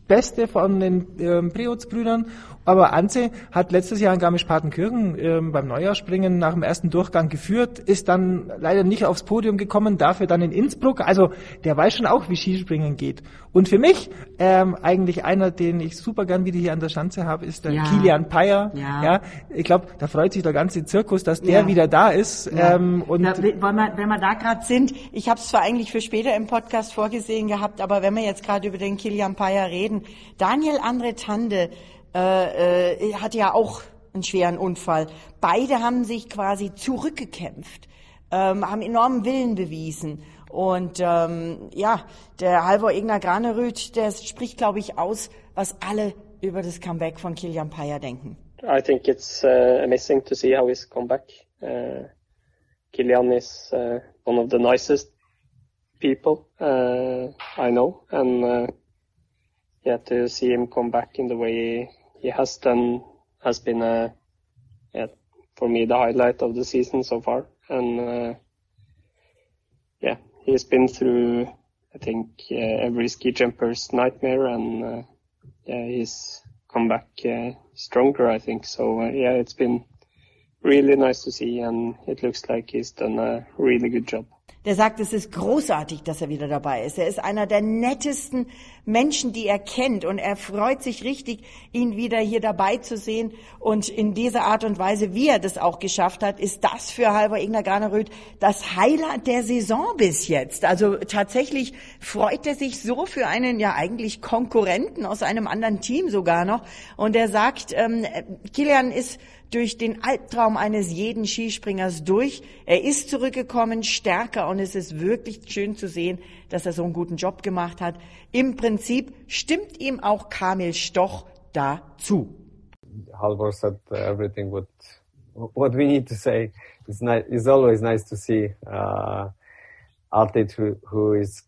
[SPEAKER 2] beste von den ähm, Preutz-Brüdern. Aber Anze hat letztes Jahr in Garmisch-Partenkirchen ähm, beim Neujahrspringen nach dem ersten Durchgang geführt, ist dann leider nicht aufs Podium gekommen, dafür dann in Innsbruck. Also der weiß schon auch, wie Skispringen geht. Und für mich ähm, eigentlich einer, den ich super gern wieder hier an der Schanze habe, ist der
[SPEAKER 1] Ja.
[SPEAKER 2] Kilian Payer.
[SPEAKER 1] Ja.
[SPEAKER 2] ja ich glaube, da freut sich der ganze Zirkus, dass der
[SPEAKER 1] Ja.
[SPEAKER 2] wieder da ist.
[SPEAKER 1] Ja.
[SPEAKER 2] Ähm, und
[SPEAKER 1] da, wollen wir, wenn wir da gerade sind, ich habe es zwar eigentlich für später im Podcast vorgesehen gehabt, aber wenn wir jetzt gerade über den Kilian Payer reden, Daniel Andre Tande äh, äh, hatte ja auch einen schweren Unfall. Beide haben sich quasi zurückgekämpft, ähm, haben enormen Willen bewiesen. Und ähm, ja, der Halvor Egner Granerüth, der spricht, glaube ich, aus, was alle über das Comeback von Kilian Payer denken.
[SPEAKER 4] I think it's uh, amazing to see how he's come back. Uh, Kilian is uh, one of the nicest people uh, I know, and uh, yeah, to see him come back in the way he has done has been uh, yeah, for me the highlight of the season so far. And uh, yeah, he's been through I think uh, every ski jumper's nightmare, and uh, yeah, he's come back uh, stronger, I think. So uh, yeah, it's been really nice to see, and it looks like he's done a really good job.
[SPEAKER 1] Der sagt, es ist großartig, dass er wieder dabei ist. Er ist einer der nettesten Menschen, die er kennt. Und er freut sich richtig, ihn wieder hier dabei zu sehen. Und in dieser Art und Weise, wie er das auch geschafft hat, ist das für Halvor Ignar Graneröd das Highlight der Saison bis jetzt. Also tatsächlich freut er sich so für einen ja eigentlich Konkurrenten aus einem anderen Team sogar noch. Und er sagt, ähm, Kilian ist durch den Albtraum eines jeden Skispringers durch. Er ist zurückgekommen, stärker und es ist wirklich schön zu sehen, dass er so einen guten Job gemacht hat. Im Prinzip stimmt ihm auch Kamil Stoch dazu.
[SPEAKER 5] Halvor said everything what what we need to say. It's nice. It's always nice to see uh, athlete who, who is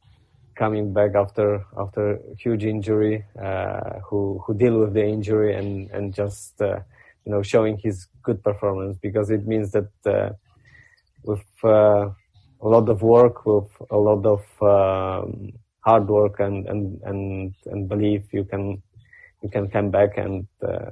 [SPEAKER 5] coming back after after huge injury, uh, who who deal with the injury and and just uh, you know showing his good performance because it means that uh, with uh, a lot of work, with a lot of um, hard work and and and and belief, you can you can come back and uh,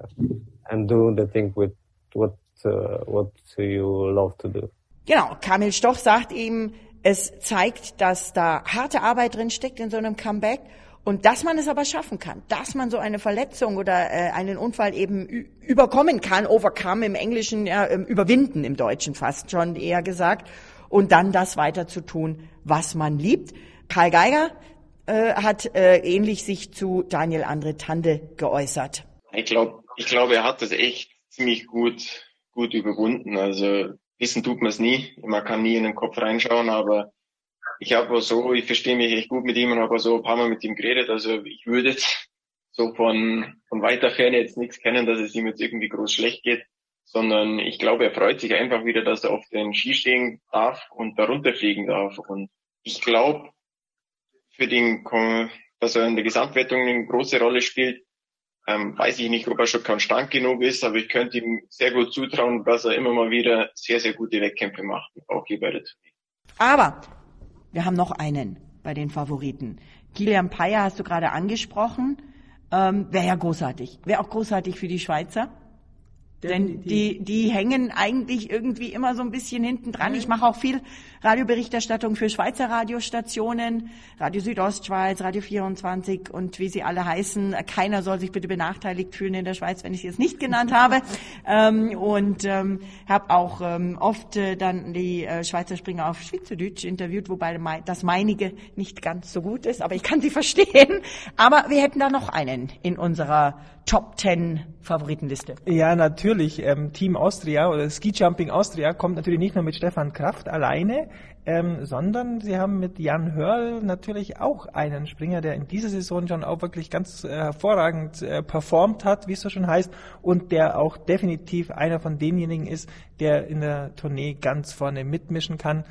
[SPEAKER 5] and do the thing with what uh, what you love to do.
[SPEAKER 1] Genau, Kamil Stoch sagt ihm, es zeigt, dass da harte Arbeit drin steckt in so einem Comeback und dass man es aber schaffen kann, dass man so eine Verletzung oder äh, einen Unfall eben überkommen kann, overcome im Englischen, ja, ähm, überwinden im Deutschen fast schon eher gesagt und dann das weiter zu tun, was man liebt. Karl Geiger äh, hat äh, ähnlich sich zu Daniel Andre Tande geäußert.
[SPEAKER 3] Ich glaube, ich glaube, er hat das echt ziemlich gut, gut überwunden. Also wissen tut man es nie. Man kann nie in den Kopf reinschauen, aber ich habe so, ich verstehe mich echt gut mit ihm und habe so ein paar Mal mit ihm geredet. Also ich würde jetzt so von, von weiter Ferne jetzt nichts kennen, dass es ihm jetzt irgendwie groß schlecht geht, sondern ich glaube, er freut sich einfach wieder, dass er auf den Ski stehen darf und darunter fliegen darf. Und ich glaube, für den, dass er in der Gesamtwertung eine große Rolle spielt, ähm, weiß ich nicht, ob er schon konstant genug ist, aber ich könnte ihm sehr gut zutrauen, dass er immer mal wieder sehr, sehr gute Wettkämpfe macht, auch hier bei der Tournee.
[SPEAKER 1] Aber wir haben noch einen bei den Favoriten. Kilian Payer hast du gerade angesprochen. Ähm, Wäre ja großartig. Wäre auch großartig für die Schweizer. Denn die, die hängen eigentlich irgendwie immer so ein bisschen hinten dran. Ich mache auch viel Radioberichterstattung für Schweizer Radiostationen, Radio Südostschweiz, Radio 24 und wie sie alle heißen. Keiner soll sich bitte benachteiligt fühlen in der Schweiz, wenn ich sie jetzt nicht genannt habe. ähm, und ähm, habe auch ähm, oft äh, dann die äh, Schweizer Springer auf Schweizerdeutsch interviewt, wobei das meinige nicht ganz so gut ist, aber ich kann sie verstehen. Aber wir hätten da noch einen in unserer Top 10 Favoritenliste.
[SPEAKER 2] Ja, natürlich. Ähm, Team Austria oder Ski Jumping Austria kommt natürlich nicht nur mit Stefan Kraft alleine, ähm, sondern sie haben mit Jan Hörl natürlich auch einen Springer, der in dieser Saison schon auch wirklich ganz äh, hervorragend äh, performt hat, wie es so schon heißt, und der auch definitiv einer von denjenigen ist, der in der Tournee ganz vorne mitmischen kann.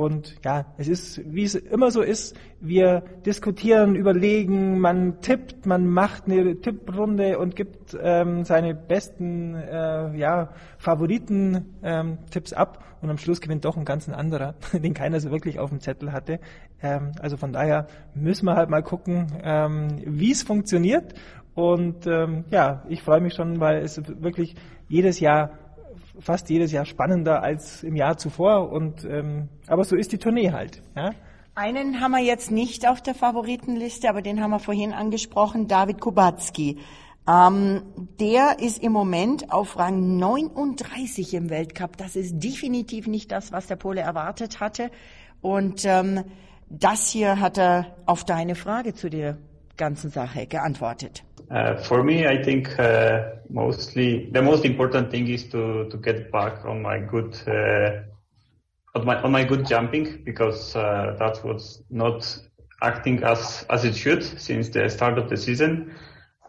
[SPEAKER 2] Und ja, es ist, wie es immer so ist, wir diskutieren, überlegen, man tippt, man macht eine Tipprunde und gibt ähm, seine besten äh, ja, Favoriten-Tipps ähm, ab und am Schluss gewinnt doch ein ganz anderer, den keiner so wirklich auf dem Zettel hatte. Ähm, also von daher müssen wir halt mal gucken, ähm, wie es funktioniert. Und ähm, ja, ich freue mich schon, weil es wirklich jedes Jahr fast jedes Jahr spannender als im Jahr zuvor. Und ähm, aber so ist die Tournee halt. Ja?
[SPEAKER 1] Einen haben wir jetzt nicht auf der Favoritenliste, aber den haben wir vorhin angesprochen, David Kubacki. Ähm, der ist im Moment auf Rang 39 im Weltcup. Das ist definitiv nicht das, was der Pole erwartet hatte. Und ähm, das hier hat er auf deine Frage zu der ganzen Sache geantwortet.
[SPEAKER 7] Uh, for me, I think uh, mostly the most important thing is to to get back on my good uh, on my on my good jumping because uh, that was not acting as as it should since the start of the season.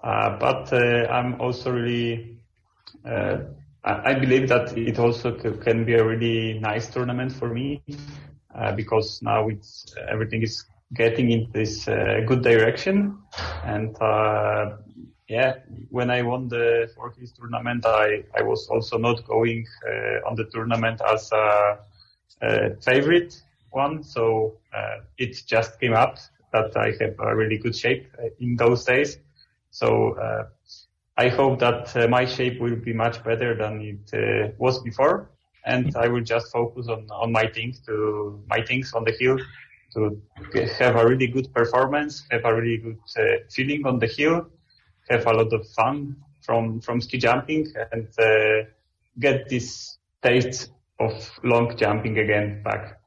[SPEAKER 7] Uh, but uh, I'm also really I, believe that it also can be a really nice tournament for me because now it's everything is getting in this good direction. And yeah, when I won the Forklift tournament, I, I was also not going uh, on the tournament as a, a favorite one. So uh, it just came up that I have a really good shape uh, in those days. So uh, I hope that uh, my shape will be much better than it was before. And I will just focus on, on my things to my things on the hill to have a really good performance, have a really good feeling on the hill have a lot of fun from from ski jumping and uh, get this taste of long jumping again back.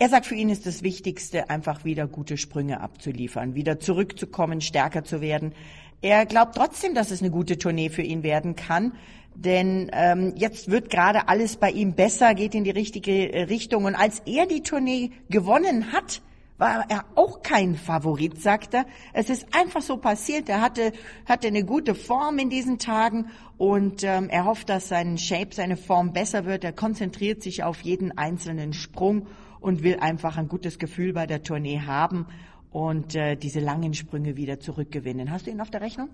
[SPEAKER 1] Er sagt, für ihn ist das Wichtigste, einfach wieder gute Sprünge abzuliefern, wieder zurückzukommen, stärker zu werden. Er glaubt trotzdem, dass es eine gute Tournee für ihn werden kann, denn ähm, jetzt wird gerade alles bei ihm besser, geht in die richtige äh, Richtung. Und als er die Tournee gewonnen hat, war er auch kein Favorit, sagt er. Es ist einfach so passiert. Er hatte, hatte eine gute Form in diesen Tagen und ähm, er hofft, dass sein Shape, seine Form besser wird. Er konzentriert sich auf jeden einzelnen Sprung und will einfach ein gutes Gefühl bei der Tournee haben und äh, diese langen Sprünge wieder zurückgewinnen. Hast du ihn auf der Rechnung?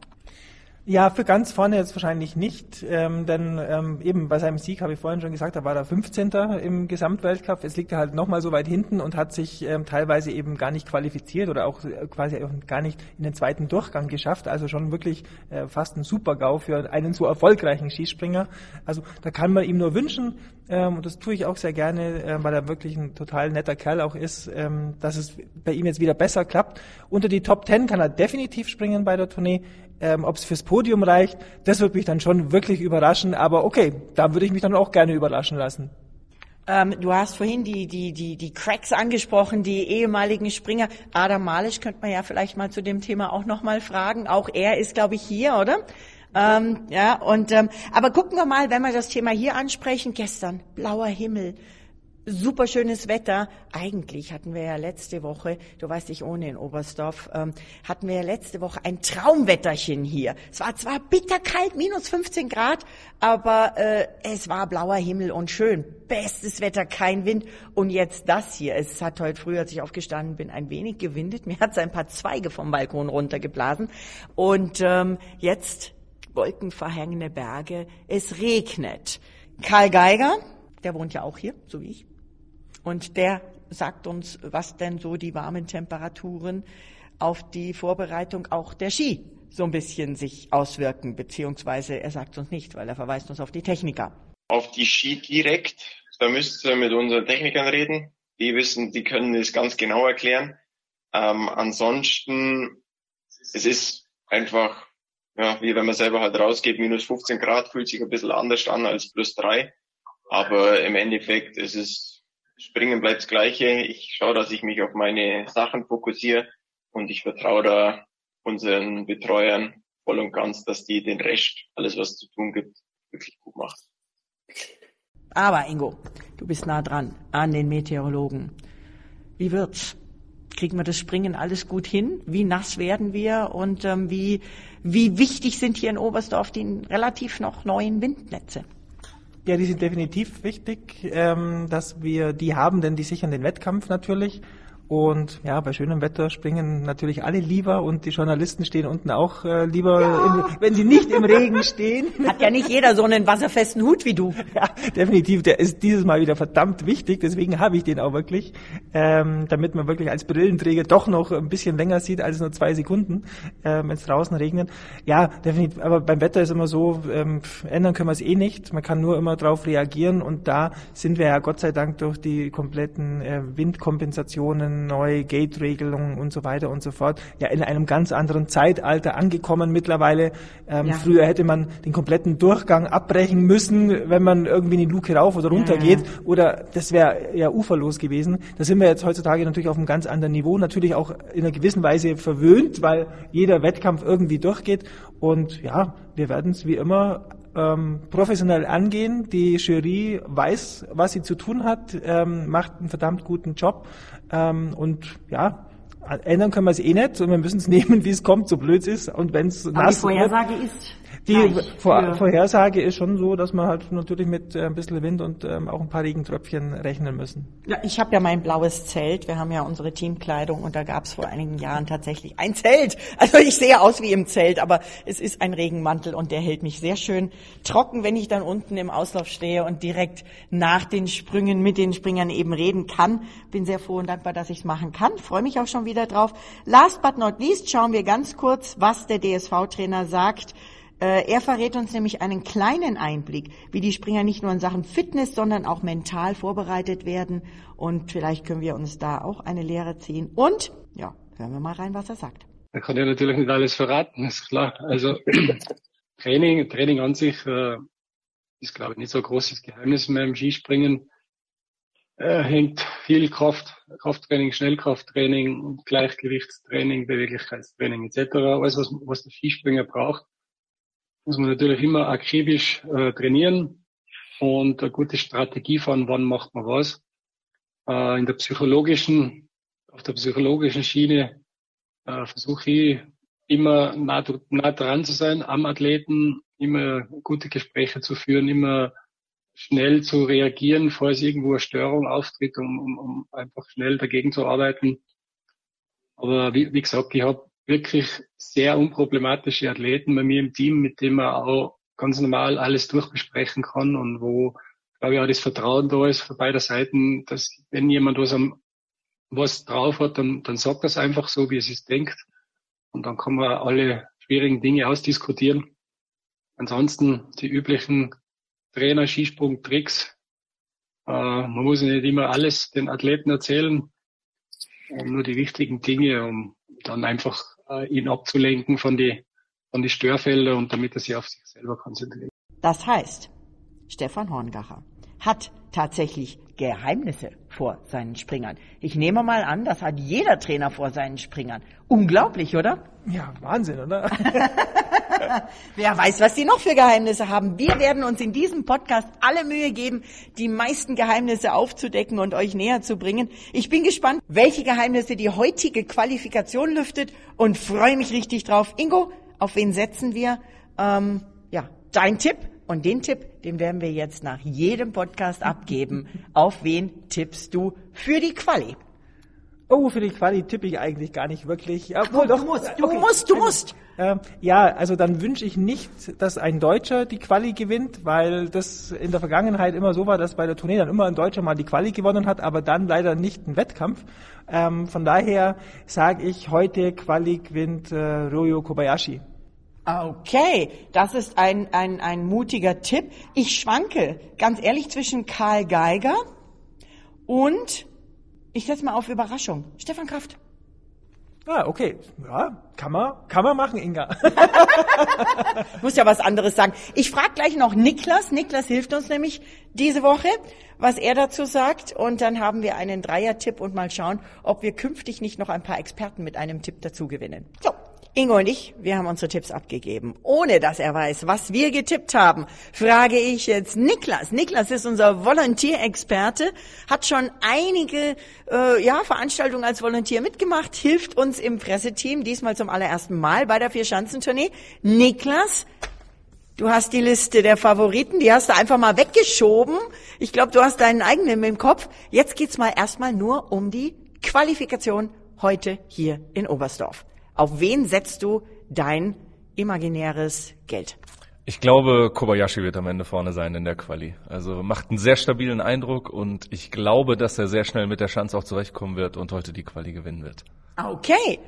[SPEAKER 2] Ja, für ganz vorne jetzt wahrscheinlich nicht, ähm, denn ähm, eben bei seinem Sieg habe ich vorhin schon gesagt, da war er 15. im Gesamtweltcup. Jetzt liegt er halt nochmal so weit hinten und hat sich ähm, teilweise eben gar nicht qualifiziert oder auch äh, quasi auch gar nicht in den zweiten Durchgang geschafft. Also schon wirklich äh, fast ein Super-GAU für einen so erfolgreichen Skispringer. Also da kann man ihm nur wünschen, ähm, und das tue ich auch sehr gerne, äh, weil er wirklich ein total netter Kerl auch ist, ähm, dass es bei ihm jetzt wieder besser klappt. Unter die Top 10 kann er definitiv springen bei der Tournee. Ähm, Ob es fürs Podium reicht, das würde mich dann schon wirklich überraschen. Aber okay, da würde ich mich dann auch gerne überraschen lassen.
[SPEAKER 1] Ähm, du hast vorhin die, die, die, die Cracks angesprochen, die ehemaligen Springer. Adam Malisch könnte man ja vielleicht mal zu dem Thema auch nochmal fragen. Auch er ist, glaube ich, hier, oder? Ähm, ja, und ähm, aber gucken wir mal, wenn wir das Thema hier ansprechen. Gestern blauer Himmel, super schönes Wetter. Eigentlich hatten wir ja letzte Woche, du weißt, ich ohne in Oberstdorf, ähm, hatten wir ja letzte Woche ein Traumwetterchen hier. Es war zwar bitterkalt, minus 15 Grad, aber äh, es war blauer Himmel und schön. Bestes Wetter, kein Wind. Und jetzt das hier. Es hat heute früh, als ich aufgestanden bin, ein wenig gewindet. Mir hat es ein paar Zweige vom Balkon runtergeblasen. Und ähm, jetzt wolkenverhängende Berge. Es regnet. Karl Geiger, der wohnt ja auch hier, so wie ich und der sagt uns, was denn so die warmen Temperaturen auf die Vorbereitung auch der Ski so ein bisschen sich auswirken, beziehungsweise er sagt uns nicht, weil er verweist uns auf die Techniker.
[SPEAKER 3] Auf die Ski direkt, da müsst ihr mit unseren Technikern reden. Die wissen, die können es ganz genau erklären. Ähm, ansonsten, es ist einfach, ja, wie wenn man selber halt rausgeht, minus 15 Grad fühlt sich ein bisschen anders an als plus drei. Aber im Endeffekt, es ist, Springen bleibt das Gleiche. Ich schaue, dass ich mich auf meine Sachen fokussiere und ich vertraue da unseren Betreuern voll und ganz, dass die den Rest, alles was zu tun gibt, wirklich gut machen.
[SPEAKER 1] Aber Ingo, du bist nah dran an den Meteorologen. Wie wird's? Kriegen wir das Springen alles gut hin? Wie nass werden wir? Und ähm, wie, wie wichtig sind hier in Oberstdorf die relativ noch neuen Windnetze?
[SPEAKER 2] Ja, die sind definitiv wichtig, ähm, dass wir die haben, denn die sichern den Wettkampf natürlich. Und ja, bei schönem Wetter springen natürlich alle lieber und die Journalisten stehen unten auch äh, lieber, ja. im, wenn sie nicht im Regen stehen.
[SPEAKER 1] Hat ja nicht jeder so einen wasserfesten Hut wie du.
[SPEAKER 2] Ja, definitiv. Der ist dieses Mal wieder verdammt wichtig. Deswegen habe ich den auch wirklich, ähm, damit man wirklich als Brillenträger doch noch ein bisschen länger sieht als nur zwei Sekunden, äh, wenn es draußen regnet. Ja, definitiv. Aber beim Wetter ist immer so, ähm, ändern können wir es eh nicht. Man kann nur immer darauf reagieren und da sind wir ja Gott sei Dank durch die kompletten äh, Windkompensationen neue Gate-Regelungen und so weiter und so fort, ja in einem ganz anderen Zeitalter angekommen mittlerweile. Ähm, ja. Früher hätte man den kompletten Durchgang abbrechen müssen, wenn man irgendwie in die Luke rauf oder runter ja, geht, oder das wäre ja uferlos gewesen. Da sind wir jetzt heutzutage natürlich auf einem ganz anderen Niveau, natürlich auch in einer gewissen Weise verwöhnt, weil jeder Wettkampf irgendwie durchgeht. Und ja, wir werden es wie immer ähm, professionell angehen. Die Jury weiß, was sie zu tun hat, ähm, macht einen verdammt guten Job. Ähm, und ja, ändern können wir es eh nicht und wir müssen es nehmen, wie es kommt, so blöd es ist. Und wenn es nass
[SPEAKER 1] die Vorhersage wird, ist
[SPEAKER 2] die Vor Vorhersage ist schon so, dass man halt natürlich mit äh, ein bisschen Wind und ähm, auch ein paar Regentröpfchen rechnen müssen.
[SPEAKER 1] Ja, ich habe ja mein blaues Zelt. Wir haben ja unsere Teamkleidung und da gab es vor einigen Jahren tatsächlich ein Zelt. Also ich sehe aus wie im Zelt, aber es ist ein Regenmantel und der hält mich sehr schön trocken, wenn ich dann unten im Auslauf stehe und direkt nach den Sprüngen mit den Springern eben reden kann. Bin sehr froh und dankbar, dass ich es machen kann. Freue mich auch schon wieder drauf. Last but not least schauen wir ganz kurz, was der DSV-Trainer sagt er verrät uns nämlich einen kleinen Einblick, wie die Springer nicht nur in Sachen Fitness, sondern auch mental vorbereitet werden. Und vielleicht können wir uns da auch eine Lehre ziehen. Und, ja, hören wir mal rein, was er sagt.
[SPEAKER 6] Er kann ja natürlich nicht alles verraten, ist klar. Also Training, Training an sich äh, ist, glaube ich, nicht so ein großes Geheimnis mehr im Skispringen. Äh, hängt viel Kraft, Krafttraining, Schnellkrafttraining, Gleichgewichtstraining, Beweglichkeitstraining etc. Alles, was, was der Skispringer braucht muss man natürlich immer akribisch äh, trainieren und eine gute Strategie fahren, wann macht man was. Äh, in der psychologischen, auf der psychologischen Schiene äh, versuche ich immer nah, nah dran zu sein am Athleten, immer gute Gespräche zu führen, immer schnell zu reagieren, falls irgendwo eine Störung auftritt, um, um, um einfach schnell dagegen zu arbeiten. Aber wie, wie gesagt, ich habe wirklich sehr unproblematische Athleten bei mir im Team, mit denen man auch ganz normal alles durchbesprechen kann und wo, glaube ich, auch das Vertrauen da ist von beider Seiten, dass wenn jemand was, am, was drauf hat, dann, dann sagt das einfach so, wie es sich denkt. Und dann kann man alle schwierigen Dinge ausdiskutieren. Ansonsten die üblichen Trainer, Skisprung, Tricks. Äh, man muss nicht immer alles den Athleten erzählen, nur die wichtigen Dinge, um dann einfach äh, ihn abzulenken von die, von die Störfelder und damit er sich auf sich selber konzentriert.
[SPEAKER 1] Das heißt, Stefan Horngacher hat tatsächlich Geheimnisse vor seinen Springern. Ich nehme mal an, das hat jeder Trainer vor seinen Springern. Unglaublich, oder?
[SPEAKER 2] Ja, Wahnsinn, oder?
[SPEAKER 1] Wer weiß, was die noch für Geheimnisse haben. Wir werden uns in diesem Podcast alle Mühe geben, die meisten Geheimnisse aufzudecken und euch näher zu bringen. Ich bin gespannt, welche Geheimnisse die heutige Qualifikation lüftet und freue mich richtig drauf. Ingo, auf wen setzen wir? Ähm, ja, dein Tipp und den Tipp, den werden wir jetzt nach jedem Podcast abgeben. Auf wen tippst du für die Quali?
[SPEAKER 2] Oh, für die Quali tippe ich eigentlich gar nicht wirklich.
[SPEAKER 1] Obwohl, doch, du musst, du okay. musst, du musst.
[SPEAKER 2] Äh, ja, also dann wünsche ich nicht, dass ein Deutscher die Quali gewinnt, weil das in der Vergangenheit immer so war, dass bei der Tournee dann immer ein Deutscher mal die Quali gewonnen hat, aber dann leider nicht ein Wettkampf. Ähm, von daher sage ich, heute Quali gewinnt äh, Ryo Kobayashi.
[SPEAKER 1] Okay, das ist ein, ein, ein mutiger Tipp. Ich schwanke, ganz ehrlich, zwischen Karl Geiger und ich setze mal auf Überraschung. Stefan Kraft.
[SPEAKER 2] Ah, okay. Ja, kann man, kann man machen, Inga.
[SPEAKER 1] Muss ja was anderes sagen. Ich frage gleich noch Niklas. Niklas hilft uns nämlich diese Woche, was er dazu sagt. Und dann haben wir einen Dreier-Tipp und mal schauen, ob wir künftig nicht noch ein paar Experten mit einem Tipp dazu gewinnen. So. Ingo und ich, wir haben unsere Tipps abgegeben. Ohne dass er weiß, was wir getippt haben, frage ich jetzt Niklas. Niklas ist unser Volontierexperte, hat schon einige äh, ja, Veranstaltungen als Volontier mitgemacht, hilft uns im Presseteam, diesmal zum allerersten Mal bei der Vier-Schanzentournee. Niklas, Du hast die Liste der Favoriten, die hast du einfach mal weggeschoben. Ich glaube, du hast deinen eigenen im Kopf. Jetzt geht's mal erstmal nur um die Qualifikation heute hier in Oberstdorf. Auf wen setzt du dein imaginäres Geld?
[SPEAKER 8] Ich glaube, Kobayashi wird am Ende vorne sein in der Quali. Also macht einen sehr stabilen Eindruck und ich glaube, dass er sehr schnell mit der Chance auch zurechtkommen wird und heute die Quali gewinnen wird.
[SPEAKER 1] Okay.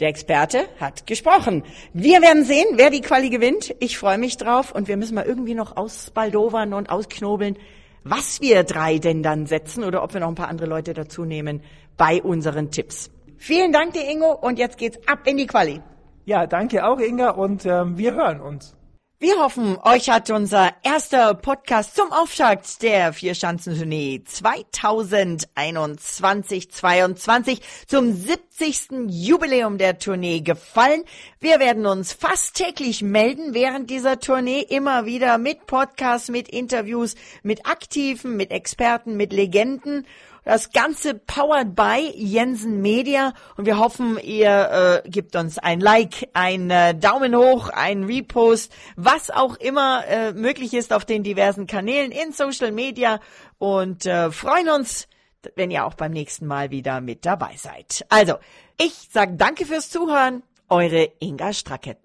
[SPEAKER 1] Der Experte hat gesprochen. Wir werden sehen, wer die Quali gewinnt. Ich freue mich drauf und wir müssen mal irgendwie noch ausbaldowern und ausknobeln, was wir drei denn dann setzen oder ob wir noch ein paar andere Leute dazu nehmen bei unseren Tipps. Vielen Dank dir, Ingo, und jetzt geht's ab in die Quali.
[SPEAKER 2] Ja, danke auch, Inga, und ähm, wir hören uns.
[SPEAKER 1] Wir hoffen, euch hat unser erster Podcast zum Auftakt der Vierschanzentournee 2021-22 zum 70. Jubiläum der Tournee gefallen. Wir werden uns fast täglich melden während dieser Tournee immer wieder mit Podcasts, mit Interviews, mit Aktiven, mit Experten, mit Legenden. Das Ganze powered by Jensen Media und wir hoffen, ihr äh, gebt uns ein Like, ein äh, Daumen hoch, ein Repost, was auch immer äh, möglich ist auf den diversen Kanälen in Social Media und äh, freuen uns, wenn ihr auch beim nächsten Mal wieder mit dabei seid. Also, ich sage danke fürs Zuhören, eure Inga Stracke.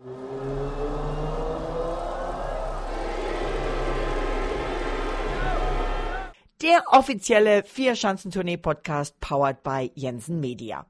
[SPEAKER 1] Der offizielle Vier-Schanzentournee-Podcast powered by Jensen Media.